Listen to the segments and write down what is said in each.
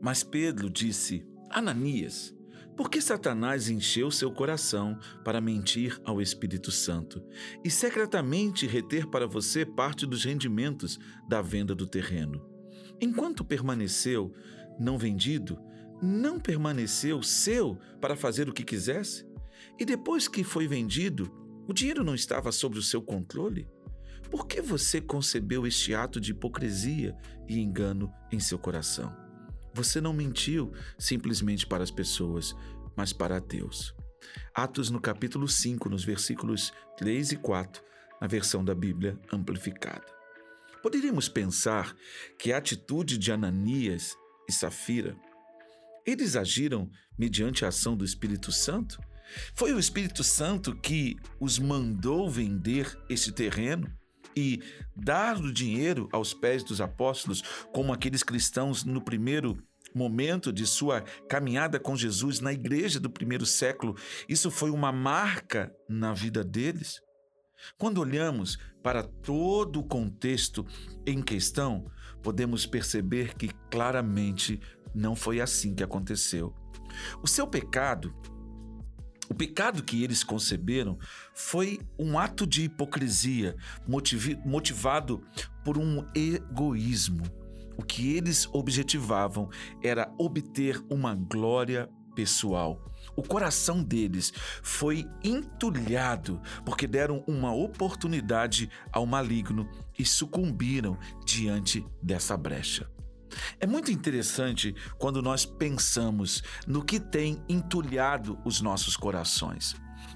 Mas Pedro disse: Ananias, por que Satanás encheu seu coração para mentir ao Espírito Santo e secretamente reter para você parte dos rendimentos da venda do terreno? Enquanto permaneceu não vendido, não permaneceu seu para fazer o que quisesse? E depois que foi vendido, o dinheiro não estava sob o seu controle? Por que você concebeu este ato de hipocrisia e engano em seu coração? Você não mentiu simplesmente para as pessoas, mas para Deus. Atos no capítulo 5, nos versículos 3 e 4, na versão da Bíblia amplificada. Poderíamos pensar que a atitude de Ananias e Safira, eles agiram mediante a ação do Espírito Santo? Foi o Espírito Santo que os mandou vender esse terreno? e dar o dinheiro aos pés dos apóstolos, como aqueles cristãos no primeiro momento de sua caminhada com Jesus na igreja do primeiro século, isso foi uma marca na vida deles? Quando olhamos para todo o contexto em questão, podemos perceber que claramente não foi assim que aconteceu. O seu pecado o pecado que eles conceberam foi um ato de hipocrisia motivado por um egoísmo. O que eles objetivavam era obter uma glória pessoal. O coração deles foi entulhado porque deram uma oportunidade ao maligno e sucumbiram diante dessa brecha. É muito interessante quando nós pensamos no que tem entulhado os nossos corações.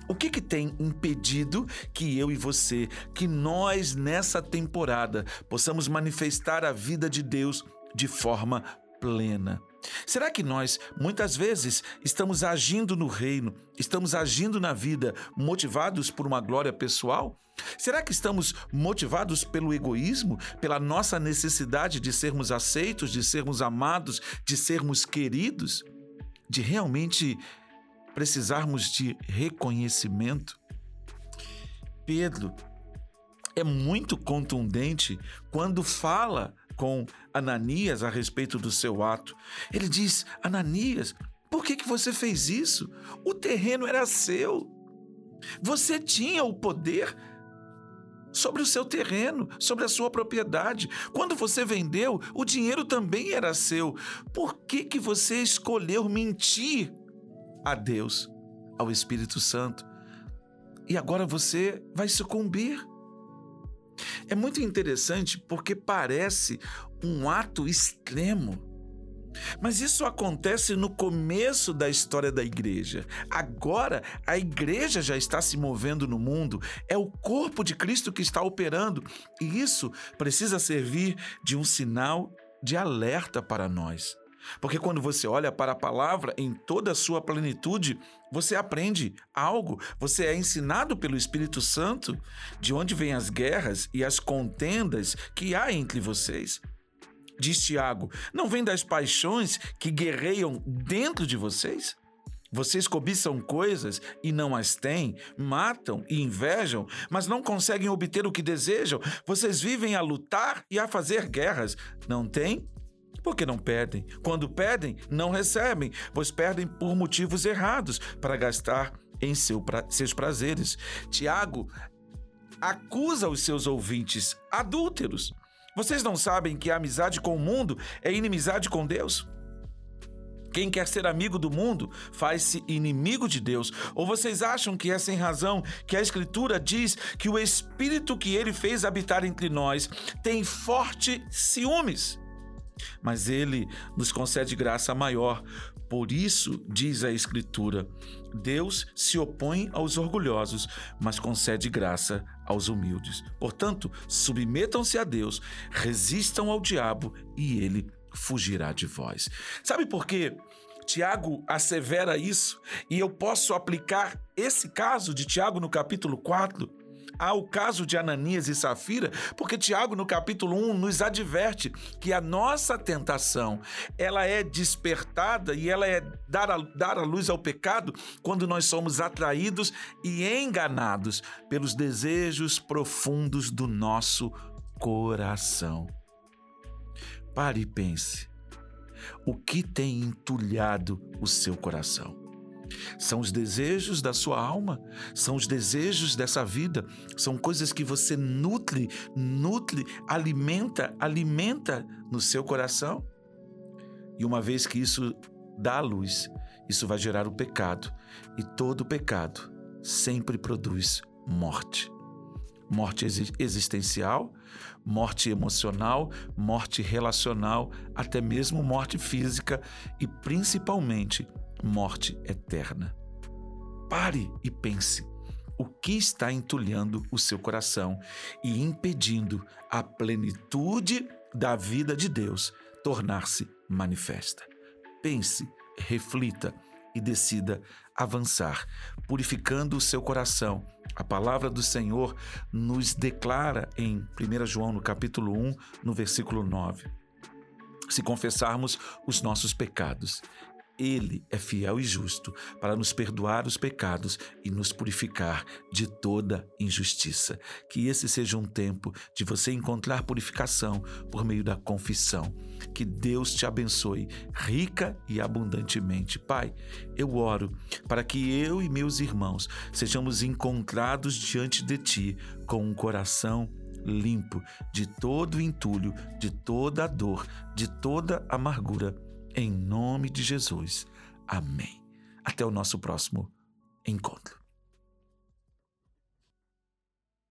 O que, que tem impedido que eu e você, que nós nessa temporada possamos manifestar a vida de Deus de forma plena? Será que nós, muitas vezes, estamos agindo no reino, estamos agindo na vida motivados por uma glória pessoal? Será que estamos motivados pelo egoísmo, pela nossa necessidade de sermos aceitos, de sermos amados, de sermos queridos? De realmente precisarmos de reconhecimento? Pedro é muito contundente quando fala com Ananias a respeito do seu ato. Ele diz: Ananias, por que, que você fez isso? O terreno era seu. Você tinha o poder sobre o seu terreno, sobre a sua propriedade. Quando você vendeu, o dinheiro também era seu. Por que, que você escolheu mentir a Deus, ao Espírito Santo? E agora você vai sucumbir. É muito interessante porque parece um ato extremo. Mas isso acontece no começo da história da igreja. Agora, a igreja já está se movendo no mundo, é o corpo de Cristo que está operando, e isso precisa servir de um sinal de alerta para nós. Porque quando você olha para a palavra em toda a sua plenitude, você aprende algo, você é ensinado pelo Espírito Santo de onde vêm as guerras e as contendas que há entre vocês. Diz Tiago: não vem das paixões que guerreiam dentro de vocês? Vocês cobiçam coisas e não as têm, matam e invejam, mas não conseguem obter o que desejam. Vocês vivem a lutar e a fazer guerras. Não têm porque não pedem. Quando pedem, não recebem, pois perdem por motivos errados para gastar em seu pra seus prazeres. Tiago acusa os seus ouvintes adúlteros. Vocês não sabem que a amizade com o mundo é inimizade com Deus? Quem quer ser amigo do mundo faz-se inimigo de Deus. Ou vocês acham que é sem razão que a Escritura diz que o Espírito que ele fez habitar entre nós tem forte ciúmes? Mas ele nos concede graça maior. Por isso, diz a Escritura, Deus se opõe aos orgulhosos, mas concede graça aos humildes. Portanto, submetam-se a Deus, resistam ao diabo e ele fugirá de vós. Sabe por quê? Tiago assevera isso e eu posso aplicar esse caso de Tiago no capítulo 4 ao caso de Ananias e Safira, porque Tiago, no capítulo 1, nos adverte que a nossa tentação ela é despertada e ela é dar a, dar a luz ao pecado quando nós somos atraídos e enganados pelos desejos profundos do nosso coração. Pare e pense. O que tem entulhado o seu coração? São os desejos da sua alma, são os desejos dessa vida, são coisas que você nutre, nutre, alimenta, alimenta no seu coração. E uma vez que isso dá luz, isso vai gerar o pecado, e todo pecado sempre produz morte. Morte existencial, morte emocional, morte relacional, até mesmo morte física e principalmente morte eterna. Pare e pense. O que está entulhando o seu coração e impedindo a plenitude da vida de Deus tornar-se manifesta? Pense, reflita e decida avançar, purificando o seu coração. A palavra do Senhor nos declara em 1 João, no capítulo 1, no versículo 9. Se confessarmos os nossos pecados, ele é fiel e justo para nos perdoar os pecados e nos purificar de toda injustiça. Que esse seja um tempo de você encontrar purificação por meio da confissão. Que Deus te abençoe rica e abundantemente. Pai, eu oro para que eu e meus irmãos sejamos encontrados diante de Ti com um coração limpo de todo entulho, de toda dor, de toda amargura em nome de Jesus. Amém. Até o nosso próximo encontro.